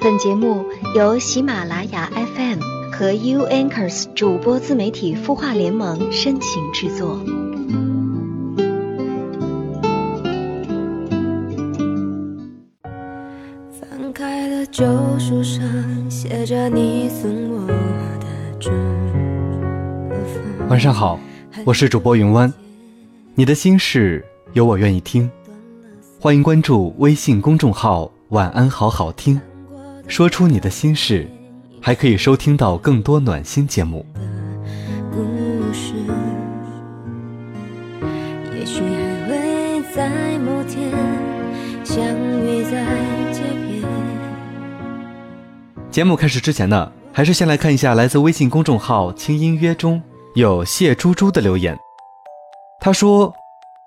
本节目由喜马拉雅 FM 和 U Anchors 主播自媒体孵化联盟深情制作。翻开了旧书上写着你送我的祝。晚上好，我是主播云湾，你的心事有我愿意听，欢迎关注微信公众号“晚安好好听”，说出你的心事，还可以收听到更多暖心节目。故事，也许还会在某天相遇在街边。节目开始之前呢，还是先来看一下来自微信公众号“轻音约”中有谢猪猪的留言。他说：“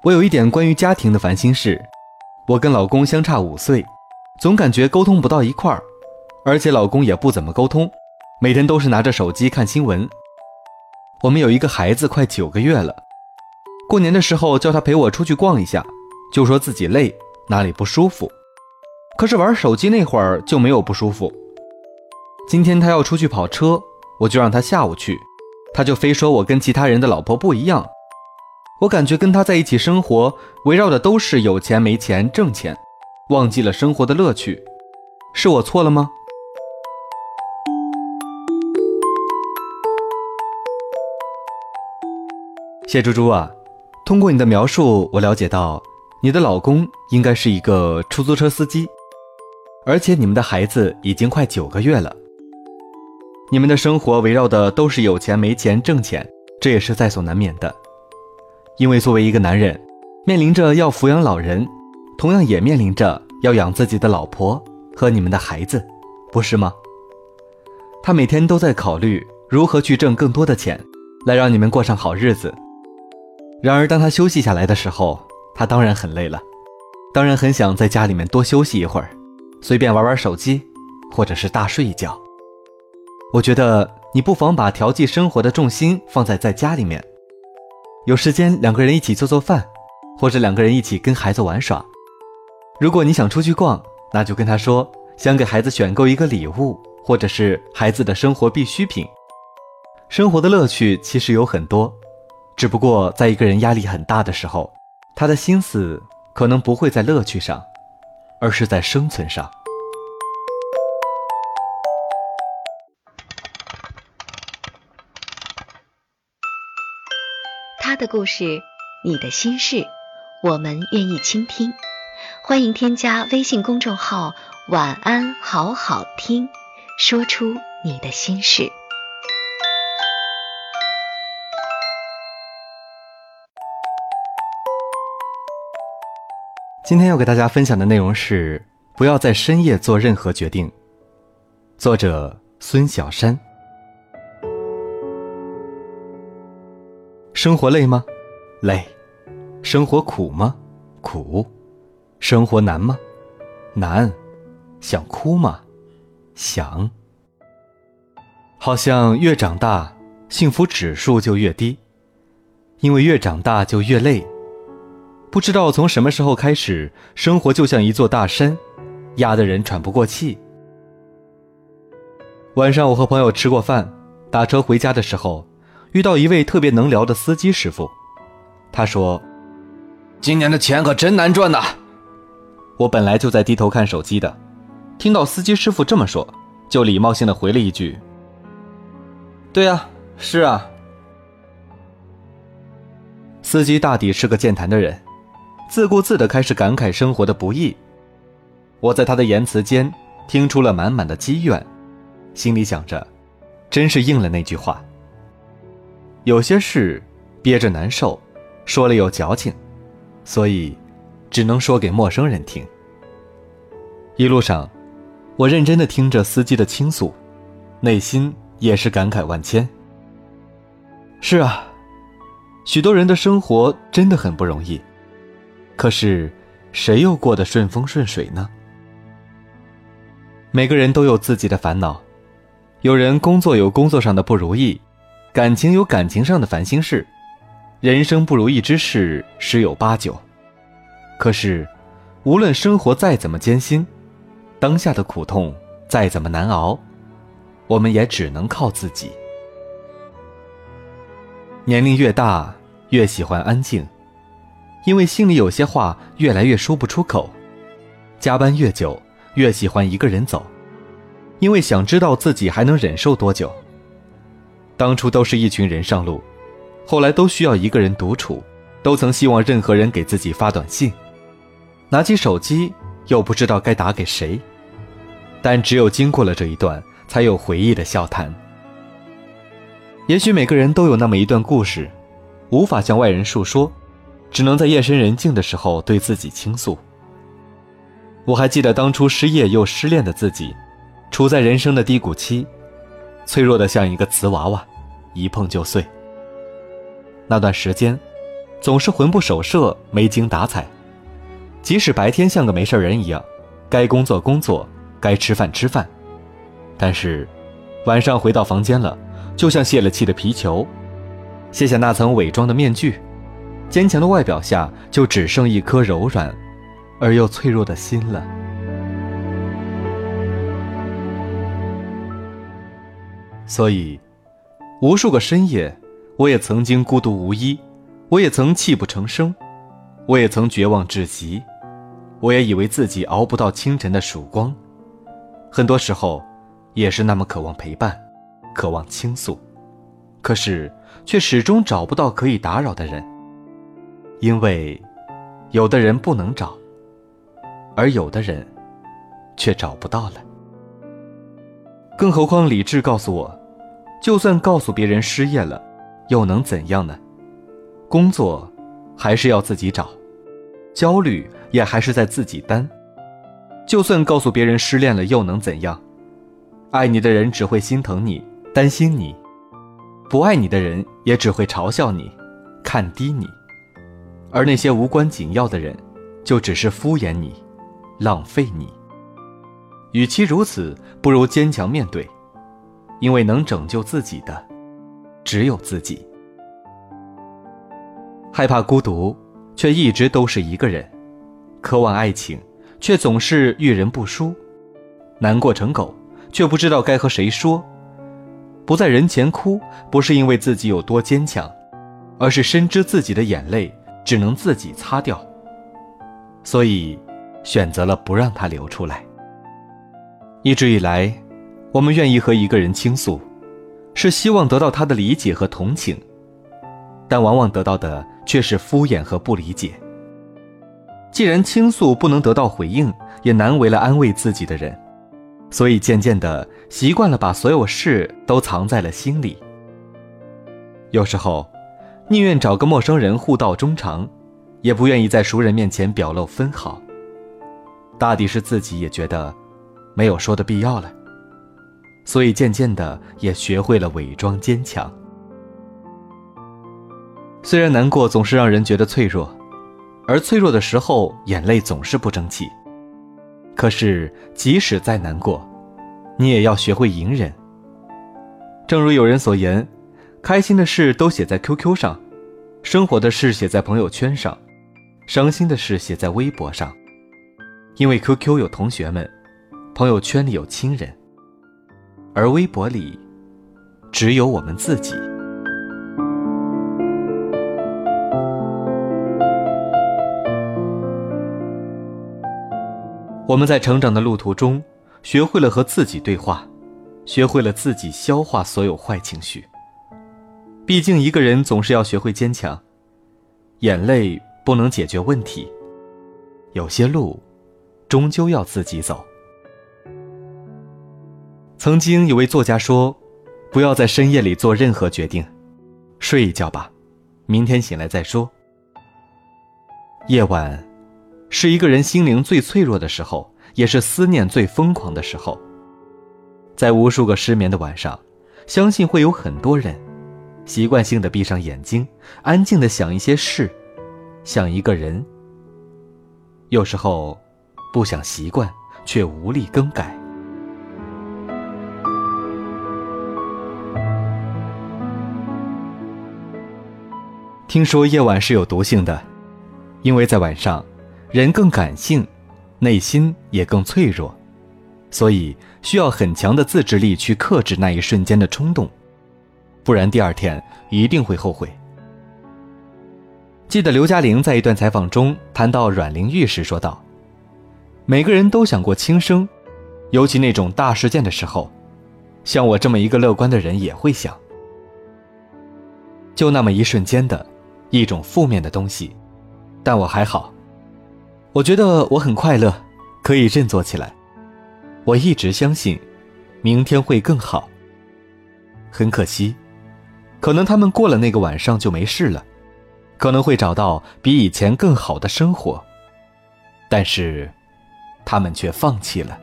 我有一点关于家庭的烦心事，我跟老公相差五岁，总感觉沟通不到一块儿，而且老公也不怎么沟通，每天都是拿着手机看新闻。我们有一个孩子快九个月了，过年的时候叫他陪我出去逛一下，就说自己累，哪里不舒服，可是玩手机那会儿就没有不舒服。今天他要出去跑车，我就让他下午去，他就非说我跟其他人的老婆不一样。我感觉跟他在一起生活，围绕的都是有钱没钱、挣钱，忘记了生活的乐趣，是我错了吗？谢猪猪啊，通过你的描述，我了解到你的老公应该是一个出租车司机，而且你们的孩子已经快九个月了。你们的生活围绕的都是有钱没钱、挣钱，这也是在所难免的。因为作为一个男人，面临着要抚养老人，同样也面临着要养自己的老婆和你们的孩子，不是吗？他每天都在考虑如何去挣更多的钱，来让你们过上好日子。然而，当他休息下来的时候，他当然很累了，当然很想在家里面多休息一会儿，随便玩玩手机，或者是大睡一觉。我觉得你不妨把调剂生活的重心放在在家里面，有时间两个人一起做做饭，或者两个人一起跟孩子玩耍。如果你想出去逛，那就跟他说想给孩子选购一个礼物，或者是孩子的生活必需品。生活的乐趣其实有很多，只不过在一个人压力很大的时候，他的心思可能不会在乐趣上，而是在生存上。他的故事，你的心事，我们愿意倾听。欢迎添加微信公众号“晚安好好听”，说出你的心事。今天要给大家分享的内容是：不要在深夜做任何决定。作者孙小山。生活累吗？累。生活苦吗？苦。生活难吗？难。想哭吗？想。好像越长大，幸福指数就越低，因为越长大就越累。不知道从什么时候开始，生活就像一座大山，压得人喘不过气。晚上我和朋友吃过饭，打车回家的时候，遇到一位特别能聊的司机师傅。他说：“今年的钱可真难赚呐。”我本来就在低头看手机的，听到司机师傅这么说，就礼貌性的回了一句：“对啊，是啊。”司机大抵是个健谈的人。自顾自地开始感慨生活的不易，我在他的言辞间听出了满满的积怨，心里想着，真是应了那句话。有些事憋着难受，说了有矫情，所以只能说给陌生人听。一路上，我认真地听着司机的倾诉，内心也是感慨万千。是啊，许多人的生活真的很不容易。可是，谁又过得顺风顺水呢？每个人都有自己的烦恼，有人工作有工作上的不如意，感情有感情上的烦心事，人生不如意之事十有八九。可是，无论生活再怎么艰辛，当下的苦痛再怎么难熬，我们也只能靠自己。年龄越大，越喜欢安静，因为心里有些话越来越说不出口；加班越久，越喜欢一个人走，因为想知道自己还能忍受多久。当初都是一群人上路，后来都需要一个人独处，都曾希望任何人给自己发短信，拿起手机又不知道该打给谁。但只有经过了这一段，才有回忆的笑谈。也许每个人都有那么一段故事，无法向外人述说，只能在夜深人静的时候对自己倾诉。我还记得当初失业又失恋的自己，处在人生的低谷期，脆弱的像一个瓷娃娃，一碰就碎。那段时间，总是魂不守舍、没精打采，即使白天像个没事人一样，该工作工作。该吃饭吃饭，但是晚上回到房间了，就像泄了气的皮球，卸下那层伪装的面具，坚强的外表下就只剩一颗柔软而又脆弱的心了。所以，无数个深夜，我也曾经孤独无依，我也曾泣不成声，我也曾绝望至极，我也以为自己熬不到清晨的曙光。很多时候，也是那么渴望陪伴，渴望倾诉，可是却始终找不到可以打扰的人。因为，有的人不能找，而有的人，却找不到了。更何况理智告诉我，就算告诉别人失业了，又能怎样呢？工作，还是要自己找，焦虑也还是在自己担。就算告诉别人失恋了，又能怎样？爱你的人只会心疼你、担心你；不爱你的人也只会嘲笑你、看低你。而那些无关紧要的人，就只是敷衍你、浪费你。与其如此，不如坚强面对，因为能拯救自己的，只有自己。害怕孤独，却一直都是一个人；渴望爱情。却总是遇人不淑，难过成狗，却不知道该和谁说。不在人前哭，不是因为自己有多坚强，而是深知自己的眼泪只能自己擦掉，所以选择了不让它流出来。一直以来，我们愿意和一个人倾诉，是希望得到他的理解和同情，但往往得到的却是敷衍和不理解。既然倾诉不能得到回应，也难为了安慰自己的人，所以渐渐的习惯了把所有事都藏在了心里。有时候，宁愿找个陌生人互道衷肠，也不愿意在熟人面前表露分毫。大抵是自己也觉得没有说的必要了，所以渐渐的也学会了伪装坚强。虽然难过总是让人觉得脆弱。而脆弱的时候，眼泪总是不争气。可是，即使再难过，你也要学会隐忍。正如有人所言，开心的事都写在 QQ 上，生活的事写在朋友圈上，伤心的事写在微博上。因为 QQ 有同学们，朋友圈里有亲人，而微博里，只有我们自己。我们在成长的路途中，学会了和自己对话，学会了自己消化所有坏情绪。毕竟一个人总是要学会坚强，眼泪不能解决问题，有些路，终究要自己走。曾经有位作家说：“不要在深夜里做任何决定，睡一觉吧，明天醒来再说。”夜晚。是一个人心灵最脆弱的时候，也是思念最疯狂的时候。在无数个失眠的晚上，相信会有很多人，习惯性的闭上眼睛，安静的想一些事，想一个人。有时候，不想习惯，却无力更改。听说夜晚是有毒性的，因为在晚上。人更感性，内心也更脆弱，所以需要很强的自制力去克制那一瞬间的冲动，不然第二天一定会后悔。记得刘嘉玲在一段采访中谈到阮玲玉时说道：“每个人都想过轻生，尤其那种大事件的时候，像我这么一个乐观的人也会想。就那么一瞬间的，一种负面的东西，但我还好，我觉得我很快乐，可以振作起来。”我一直相信，明天会更好。很可惜，可能他们过了那个晚上就没事了，可能会找到比以前更好的生活，但是，他们却放弃了。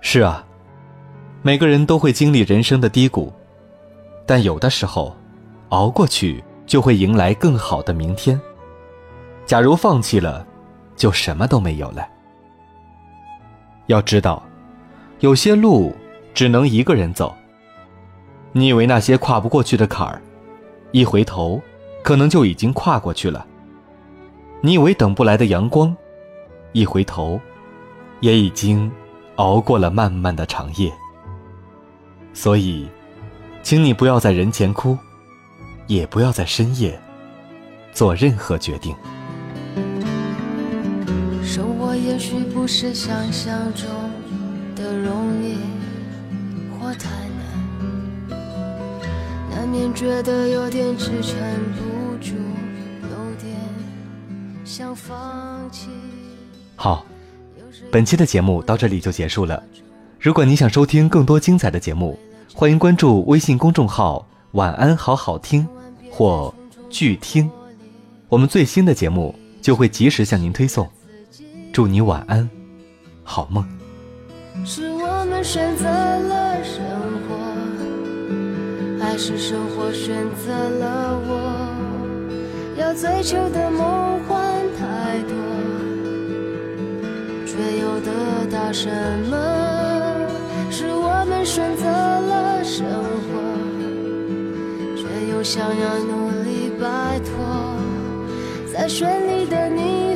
是啊，每个人都会经历人生的低谷，但有的时候，熬过去就会迎来更好的明天。假如放弃了，就什么都没有了。要知道，有些路只能一个人走。你以为那些跨不过去的坎儿，一回头，可能就已经跨过去了。你以为等不来的阳光，一回头，也已经熬过了漫漫的长夜。所以，请你不要在人前哭，也不要在深夜做任何决定。生活也许不是想象中的容易或太，难免觉得有点支撑不住，有点想放弃。好，本期的节目到这里就结束了。如果你想收听更多精彩的节目，欢迎关注微信公众号“晚安好好听”或“剧听”，我们最新的节目就会及时向您推送。祝你晚安，好梦。是我们选择了还是生活选择了我？要追求的梦幻太多，却又得到什么？是我们选择了生活，却又想要努力摆脱，在绚丽的霓